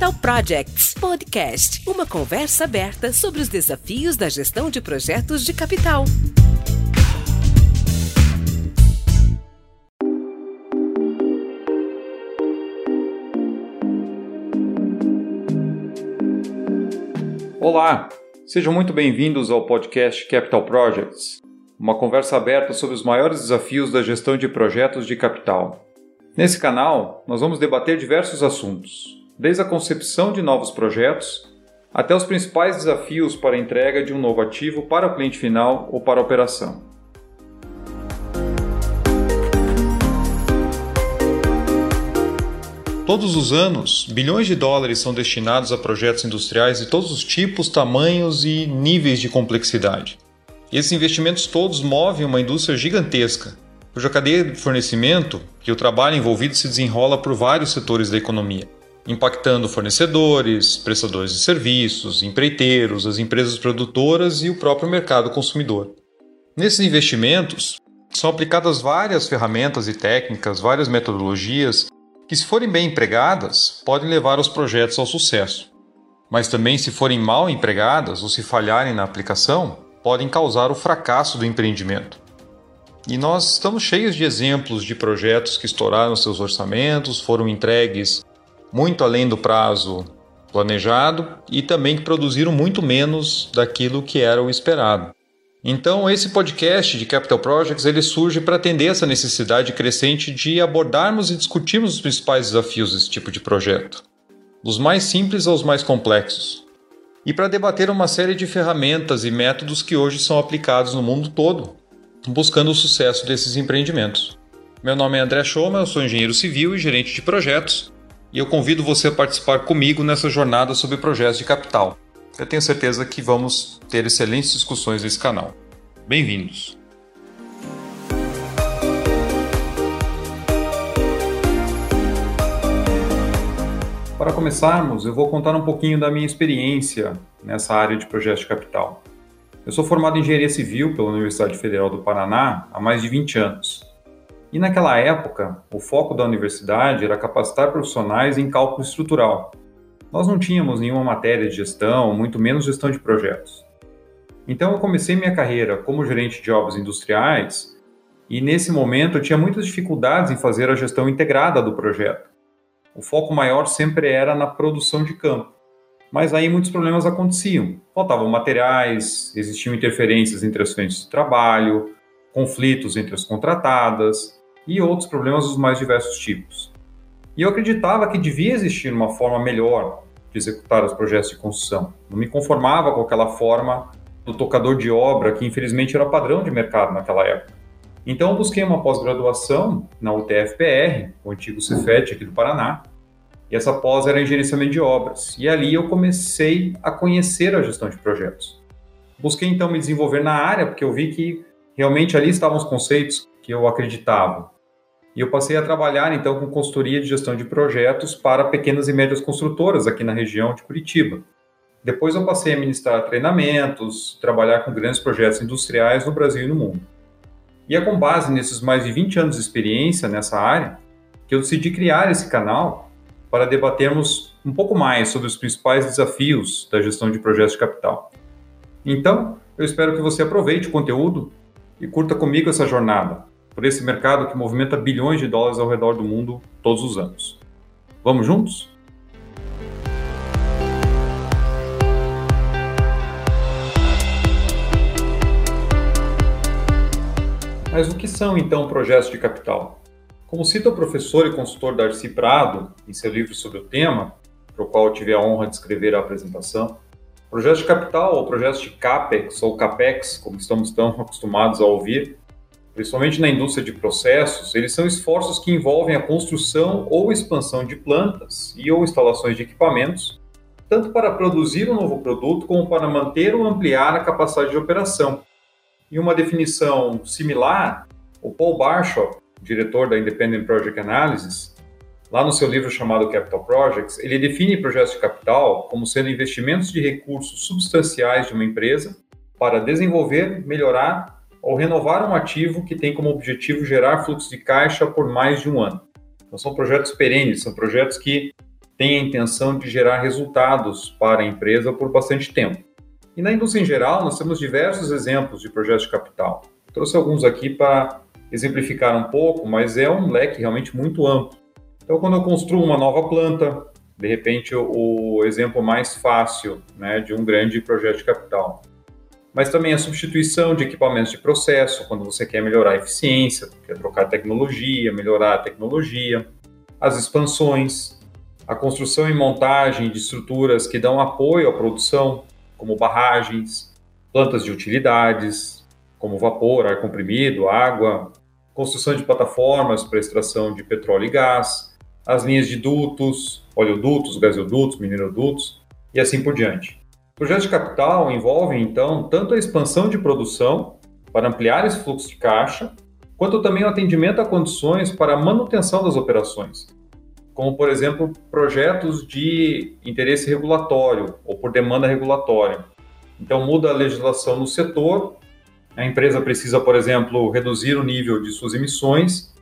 Capital Projects Podcast, uma conversa aberta sobre os desafios da gestão de projetos de capital. Olá, sejam muito bem-vindos ao podcast Capital Projects, uma conversa aberta sobre os maiores desafios da gestão de projetos de capital. Nesse canal, nós vamos debater diversos assuntos, desde a concepção de novos projetos até os principais desafios para a entrega de um novo ativo para o cliente final ou para a operação. Todos os anos, bilhões de dólares são destinados a projetos industriais de todos os tipos, tamanhos e níveis de complexidade. Esses investimentos todos movem uma indústria gigantesca, cuja cadeia de fornecimento e o trabalho envolvido se desenrola por vários setores da economia, impactando fornecedores, prestadores de serviços, empreiteiros, as empresas produtoras e o próprio mercado consumidor. Nesses investimentos, são aplicadas várias ferramentas e técnicas, várias metodologias que, se forem bem empregadas, podem levar os projetos ao sucesso. Mas também, se forem mal empregadas ou se falharem na aplicação, podem causar o fracasso do empreendimento. E nós estamos cheios de exemplos de projetos que estouraram seus orçamentos, foram entregues muito além do prazo planejado e também que produziram muito menos daquilo que era o esperado. Então, esse podcast de Capital Projects ele surge para atender essa necessidade crescente de abordarmos e discutirmos os principais desafios desse tipo de projeto, dos mais simples aos mais complexos, e para debater uma série de ferramentas e métodos que hoje são aplicados no mundo todo, buscando o sucesso desses empreendimentos. Meu nome é André Schoma, eu sou engenheiro civil e gerente de projetos, e eu convido você a participar comigo nessa jornada sobre projetos de capital. Eu tenho certeza que vamos ter excelentes discussões nesse canal. Bem-vindos! Para começarmos, eu vou contar um pouquinho da minha experiência nessa área de projetos de capital. Eu sou formado em engenharia civil pela Universidade Federal do Paraná há mais de 20 anos. E naquela época, o foco da universidade era capacitar profissionais em cálculo estrutural, nós não tínhamos nenhuma matéria de gestão, muito menos gestão de projetos. Então eu comecei minha carreira como gerente de obras industriais e nesse momento eu tinha muitas dificuldades em fazer a gestão integrada do projeto. O foco maior sempre era na produção de campo. Mas aí muitos problemas aconteciam. Faltavam materiais, existiam interferências entre as frentes de trabalho, conflitos entre as contratadas e outros problemas dos mais diversos tipos. E eu acreditava que devia existir uma forma melhor de executar os projetos de construção. Não me conformava com aquela forma do tocador de obra, que infelizmente era padrão de mercado naquela época. Então busquei uma pós-graduação na UTFPR, o antigo Cefet aqui do Paraná, e essa pós era em gerenciamento de obras. E ali eu comecei a conhecer a gestão de projetos. Busquei então me desenvolver na área, porque eu vi que realmente ali estavam os conceitos que eu acreditava. E eu passei a trabalhar então com consultoria de gestão de projetos para pequenas e médias construtoras aqui na região de Curitiba. Depois eu passei a ministrar treinamentos, trabalhar com grandes projetos industriais no Brasil e no mundo. E é com base nesses mais de 20 anos de experiência nessa área que eu decidi criar esse canal para debatermos um pouco mais sobre os principais desafios da gestão de projetos de capital. Então, eu espero que você aproveite o conteúdo e curta comigo essa jornada por esse mercado que movimenta bilhões de dólares ao redor do mundo todos os anos. Vamos juntos? Mas o que são então projetos de capital? Como cita o professor e consultor Darcy Prado em seu livro sobre o tema, para o qual tive a honra de escrever a apresentação, projetos de capital ou projetos de CAPEX ou CAPEX, como estamos tão acostumados a ouvir, principalmente na indústria de processos, eles são esforços que envolvem a construção ou expansão de plantas e ou instalações de equipamentos, tanto para produzir um novo produto como para manter ou ampliar a capacidade de operação. Em uma definição similar, o Paul Barshop, diretor da Independent Project Analysis, lá no seu livro chamado Capital Projects, ele define projetos de capital como sendo investimentos de recursos substanciais de uma empresa para desenvolver, melhorar ou renovar um ativo que tem como objetivo gerar fluxo de caixa por mais de um ano. Então, são projetos perenes, são projetos que tem a intenção de gerar resultados para a empresa por bastante tempo. E na indústria em geral, nós temos diversos exemplos de projetos de capital. Trouxe alguns aqui para exemplificar um pouco, mas é um leque realmente muito amplo. Então, quando eu construo uma nova planta, de repente o, o exemplo mais fácil né, de um grande projeto de capital. Mas também a substituição de equipamentos de processo, quando você quer melhorar a eficiência, quer trocar tecnologia, melhorar a tecnologia. As expansões, a construção e montagem de estruturas que dão apoio à produção, como barragens, plantas de utilidades, como vapor, ar comprimido, água, construção de plataformas para extração de petróleo e gás, as linhas de dutos, oleodutos, gasodutos, minerodutos e assim por diante. Projetos de capital envolvem, então, tanto a expansão de produção para ampliar esse fluxo de caixa, quanto também o atendimento a condições para a manutenção das operações, como, por exemplo, projetos de interesse regulatório ou por demanda regulatória. Então, muda a legislação no setor, a empresa precisa, por exemplo, reduzir o nível de suas emissões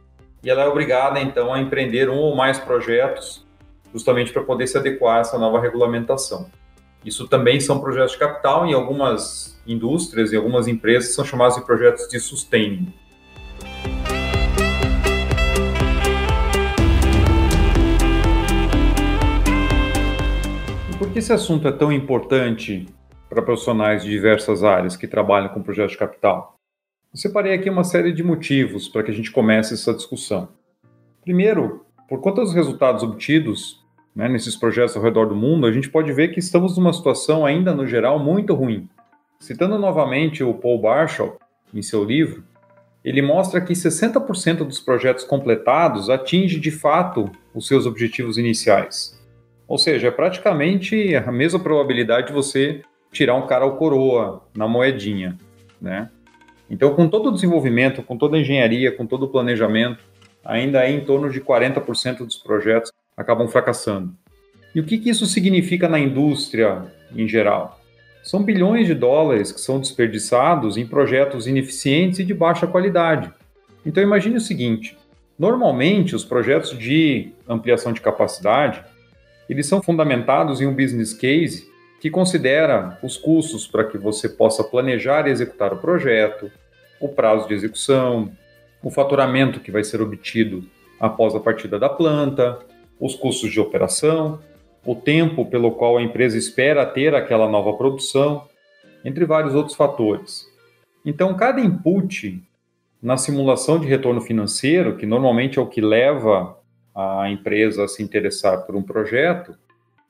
e ela é obrigada, então, a empreender um ou mais projetos justamente para poder se adequar a essa nova regulamentação. Isso também são projetos de capital em algumas indústrias e algumas empresas são chamados de projetos de sustaining. por que esse assunto é tão importante para profissionais de diversas áreas que trabalham com projetos de capital? Eu separei aqui uma série de motivos para que a gente comece essa discussão. Primeiro, por conta dos resultados obtidos né, nesses projetos ao redor do mundo, a gente pode ver que estamos numa situação ainda, no geral, muito ruim. Citando novamente o Paul Barshall, em seu livro, ele mostra que 60% dos projetos completados atinge de fato os seus objetivos iniciais. Ou seja, é praticamente a mesma probabilidade de você tirar um cara ao coroa na moedinha, né? Então, com todo o desenvolvimento, com toda a engenharia, com todo o planejamento, ainda é em torno de 40% dos projetos acabam fracassando. E o que, que isso significa na indústria em geral? São bilhões de dólares que são desperdiçados em projetos ineficientes e de baixa qualidade. Então imagine o seguinte: normalmente os projetos de ampliação de capacidade eles são fundamentados em um business case que considera os custos para que você possa planejar e executar o projeto, o prazo de execução, o faturamento que vai ser obtido após a partida da planta, os custos de operação, o tempo pelo qual a empresa espera ter aquela nova produção, entre vários outros fatores. Então, cada input na simulação de retorno financeiro, que normalmente é o que leva a empresa a se interessar por um projeto,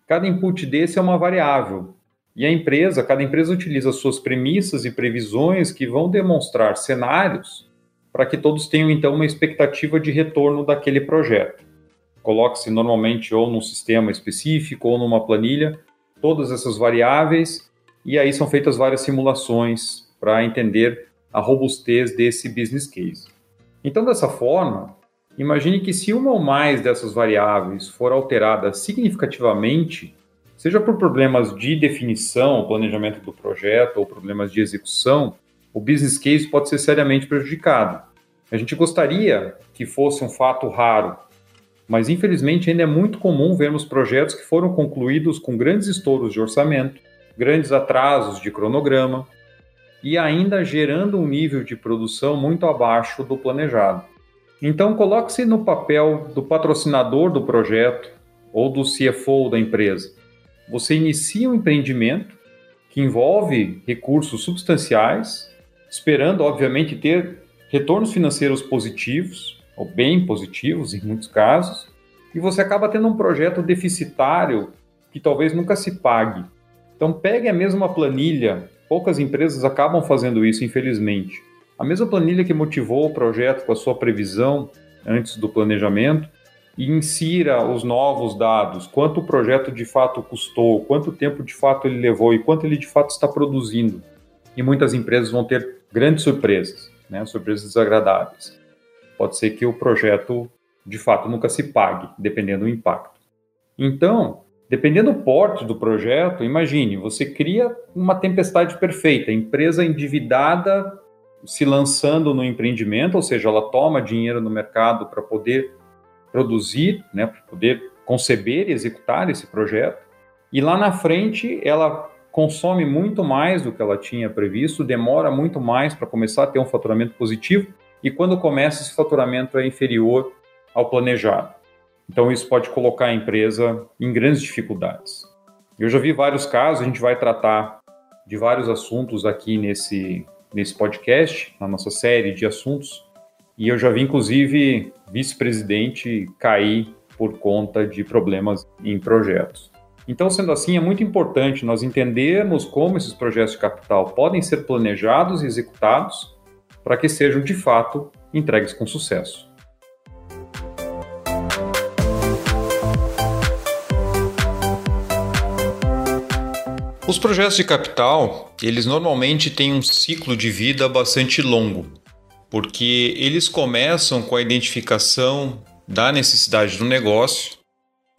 cada input desse é uma variável. E a empresa, cada empresa utiliza suas premissas e previsões que vão demonstrar cenários para que todos tenham então uma expectativa de retorno daquele projeto. Coloque-se normalmente ou num sistema específico ou numa planilha todas essas variáveis e aí são feitas várias simulações para entender a robustez desse business case. Então, dessa forma, Imagine que se uma ou mais dessas variáveis for alterada significativamente, seja por problemas de definição, planejamento do projeto ou problemas de execução, o business case pode ser seriamente prejudicado. A gente gostaria que fosse um fato raro, mas infelizmente ainda é muito comum vermos projetos que foram concluídos com grandes estouros de orçamento, grandes atrasos de cronograma e ainda gerando um nível de produção muito abaixo do planejado. Então, coloque-se no papel do patrocinador do projeto ou do CFO da empresa. Você inicia um empreendimento que envolve recursos substanciais, esperando, obviamente, ter retornos financeiros positivos, ou bem positivos em muitos casos, e você acaba tendo um projeto deficitário que talvez nunca se pague. Então, pegue a mesma planilha. Poucas empresas acabam fazendo isso, infelizmente. A mesma planilha que motivou o projeto com a sua previsão antes do planejamento e insira os novos dados, quanto o projeto de fato custou, quanto tempo de fato ele levou e quanto ele de fato está produzindo. E muitas empresas vão ter grandes surpresas, né? surpresas desagradáveis. Pode ser que o projeto de fato nunca se pague, dependendo do impacto. Então, dependendo do porte do projeto, imagine, você cria uma tempestade perfeita, empresa endividada se lançando no empreendimento, ou seja, ela toma dinheiro no mercado para poder produzir, né, para poder conceber e executar esse projeto, e lá na frente ela consome muito mais do que ela tinha previsto, demora muito mais para começar a ter um faturamento positivo, e quando começa esse faturamento é inferior ao planejado. Então isso pode colocar a empresa em grandes dificuldades. Eu já vi vários casos, a gente vai tratar de vários assuntos aqui nesse, nesse podcast, na nossa série de assuntos, e eu já vi inclusive vice-presidente cair por conta de problemas em projetos. Então, sendo assim, é muito importante nós entendermos como esses projetos de capital podem ser planejados e executados para que sejam de fato entregues com sucesso. Os projetos de capital, eles normalmente têm um ciclo de vida bastante longo, porque eles começam com a identificação da necessidade do negócio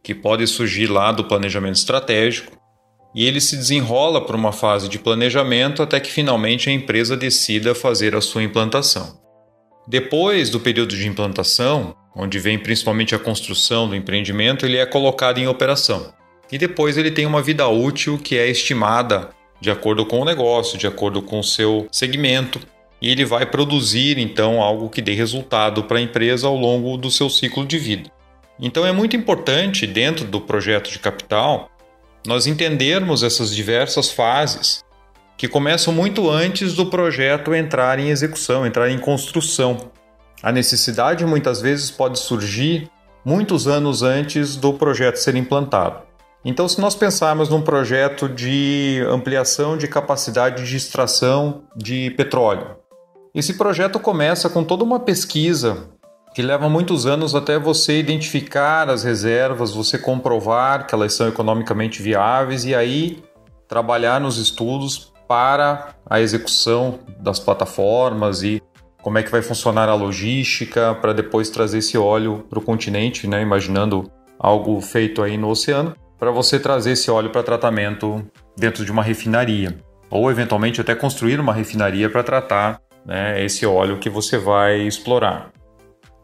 que pode surgir lá do planejamento estratégico, e ele se desenrola por uma fase de planejamento até que finalmente a empresa decida fazer a sua implantação. Depois do período de implantação, onde vem principalmente a construção do empreendimento, ele é colocado em operação. E depois ele tem uma vida útil que é estimada de acordo com o negócio, de acordo com o seu segmento, e ele vai produzir então algo que dê resultado para a empresa ao longo do seu ciclo de vida. Então é muito importante, dentro do projeto de capital, nós entendermos essas diversas fases que começam muito antes do projeto entrar em execução, entrar em construção. A necessidade muitas vezes pode surgir muitos anos antes do projeto ser implantado. Então, se nós pensarmos num projeto de ampliação de capacidade de extração de petróleo, esse projeto começa com toda uma pesquisa que leva muitos anos até você identificar as reservas, você comprovar que elas são economicamente viáveis e aí trabalhar nos estudos para a execução das plataformas e como é que vai funcionar a logística para depois trazer esse óleo para o continente, né? imaginando algo feito aí no oceano, para você trazer esse óleo para tratamento dentro de uma refinaria ou eventualmente até construir uma refinaria para tratar né, esse óleo que você vai explorar.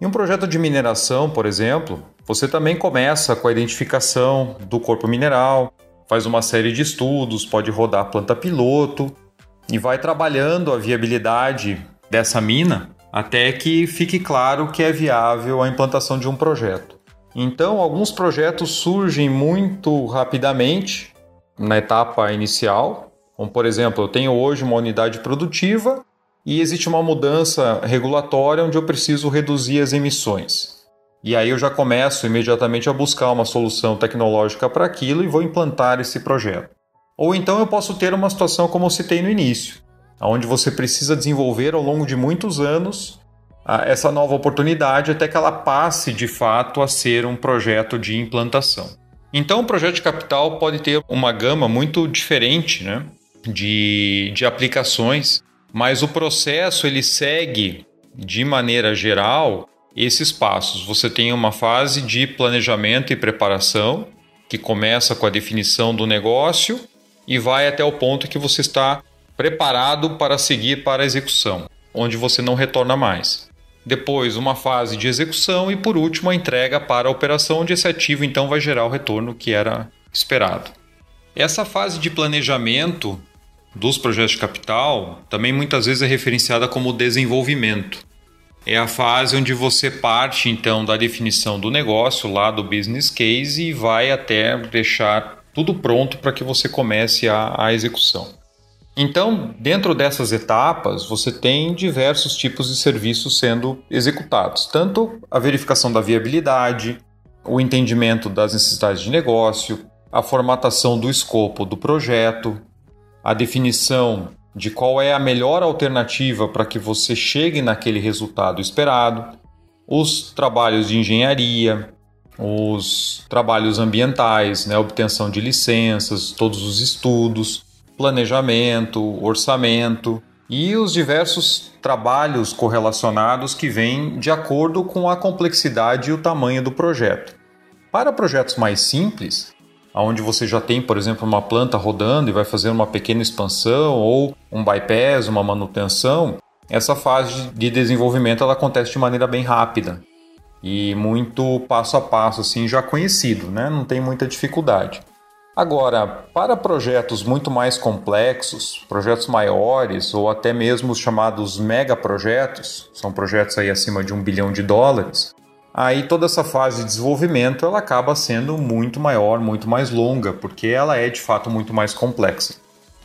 Em um projeto de mineração, por exemplo, você também começa com a identificação do corpo mineral, faz uma série de estudos, pode rodar planta piloto e vai trabalhando a viabilidade dessa mina até que fique claro que é viável a implantação de um projeto. Então, alguns projetos surgem muito rapidamente na etapa inicial, como por exemplo, eu tenho hoje uma unidade produtiva e existe uma mudança regulatória onde eu preciso reduzir as emissões. E aí eu já começo imediatamente a buscar uma solução tecnológica para aquilo e vou implantar esse projeto. Ou então eu posso ter uma situação como eu citei no início, onde você precisa desenvolver ao longo de muitos anos essa nova oportunidade até que ela passe de fato a ser um projeto de implantação. Então, o projeto de capital pode ter uma gama muito diferente né, de, de aplicações mas o processo ele segue de maneira geral esses passos. Você tem uma fase de planejamento e preparação que começa com a definição do negócio e vai até o ponto que você está preparado para seguir para a execução, onde você não retorna mais. Depois, uma fase de execução e, por último, a entrega para a operação, onde esse ativo então vai gerar o retorno que era esperado. Essa fase de planejamento dos projetos de capital também muitas vezes é referenciada como desenvolvimento. É a fase onde você parte então da definição do negócio, lá do business case, e vai até deixar tudo pronto para que você comece a, a execução. Então, dentro dessas etapas, você tem diversos tipos de serviços sendo executados, tanto a verificação da viabilidade, o entendimento das necessidades de negócio, a formatação do escopo do projeto, a definição de qual é a melhor alternativa para que você chegue naquele resultado esperado, os trabalhos de engenharia, os trabalhos ambientais, né, obtenção de licenças, todos os estudos, planejamento, orçamento e os diversos trabalhos correlacionados que vêm de acordo com a complexidade e o tamanho do projeto. Para projetos mais simples, onde você já tem, por exemplo, uma planta rodando e vai fazer uma pequena expansão ou um bypass, uma manutenção, essa fase de desenvolvimento ela acontece de maneira bem rápida. e muito passo a passo, assim, já conhecido, né? Não tem muita dificuldade. Agora, para projetos muito mais complexos, projetos maiores ou até mesmo os chamados megaprojetos, são projetos aí acima de um bilhão de dólares, aí toda essa fase de desenvolvimento ela acaba sendo muito maior, muito mais longa, porque ela é de fato muito mais complexa.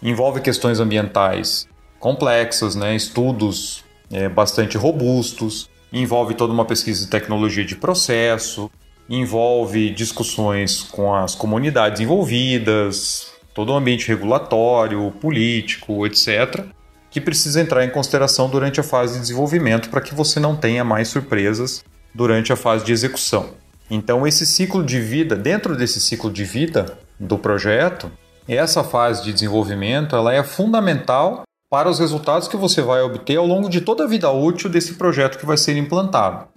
Envolve questões ambientais complexas, né? estudos é, bastante robustos, envolve toda uma pesquisa de tecnologia de processo, envolve discussões com as comunidades envolvidas, todo o ambiente regulatório, político, etc., que precisa entrar em consideração durante a fase de desenvolvimento para que você não tenha mais surpresas durante a fase de execução. Então, esse ciclo de vida, dentro desse ciclo de vida do projeto, essa fase de desenvolvimento ela é fundamental para os resultados que você vai obter ao longo de toda a vida útil desse projeto que vai ser implantado.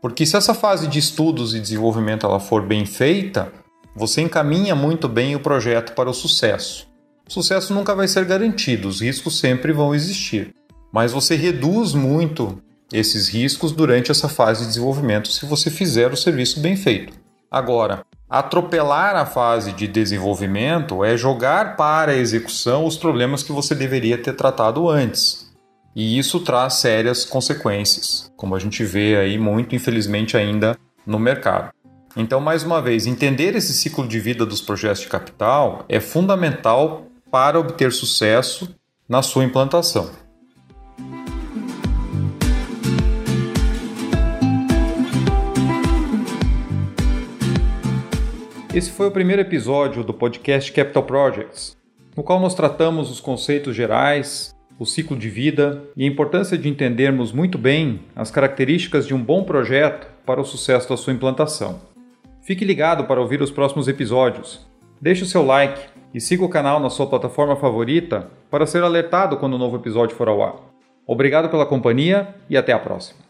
Porque se essa fase de estudos e desenvolvimento ela for bem feita, você encaminha muito bem o projeto para o sucesso. O sucesso nunca vai ser garantido, os riscos sempre vão existir, mas você reduz muito esses riscos durante essa fase de desenvolvimento se você fizer o serviço bem feito. Agora, atropelar a fase de desenvolvimento é jogar para a execução os problemas que você deveria ter tratado antes. E isso traz sérias consequências, como a gente vê aí muito, infelizmente, ainda no mercado. Então, mais uma vez, entender esse ciclo de vida dos projetos de capital é fundamental para obter sucesso na sua implantação. Esse foi o primeiro episódio do podcast Capital Projects, no qual nós tratamos os conceitos gerais, o ciclo de vida e a importância de entendermos muito bem as características de um bom projeto para o sucesso da sua implantação. Fique ligado para ouvir os próximos episódios. Deixe o seu like e siga o canal na sua plataforma favorita para ser alertado quando o um novo episódio for ao ar. Obrigado pela companhia e até a próxima.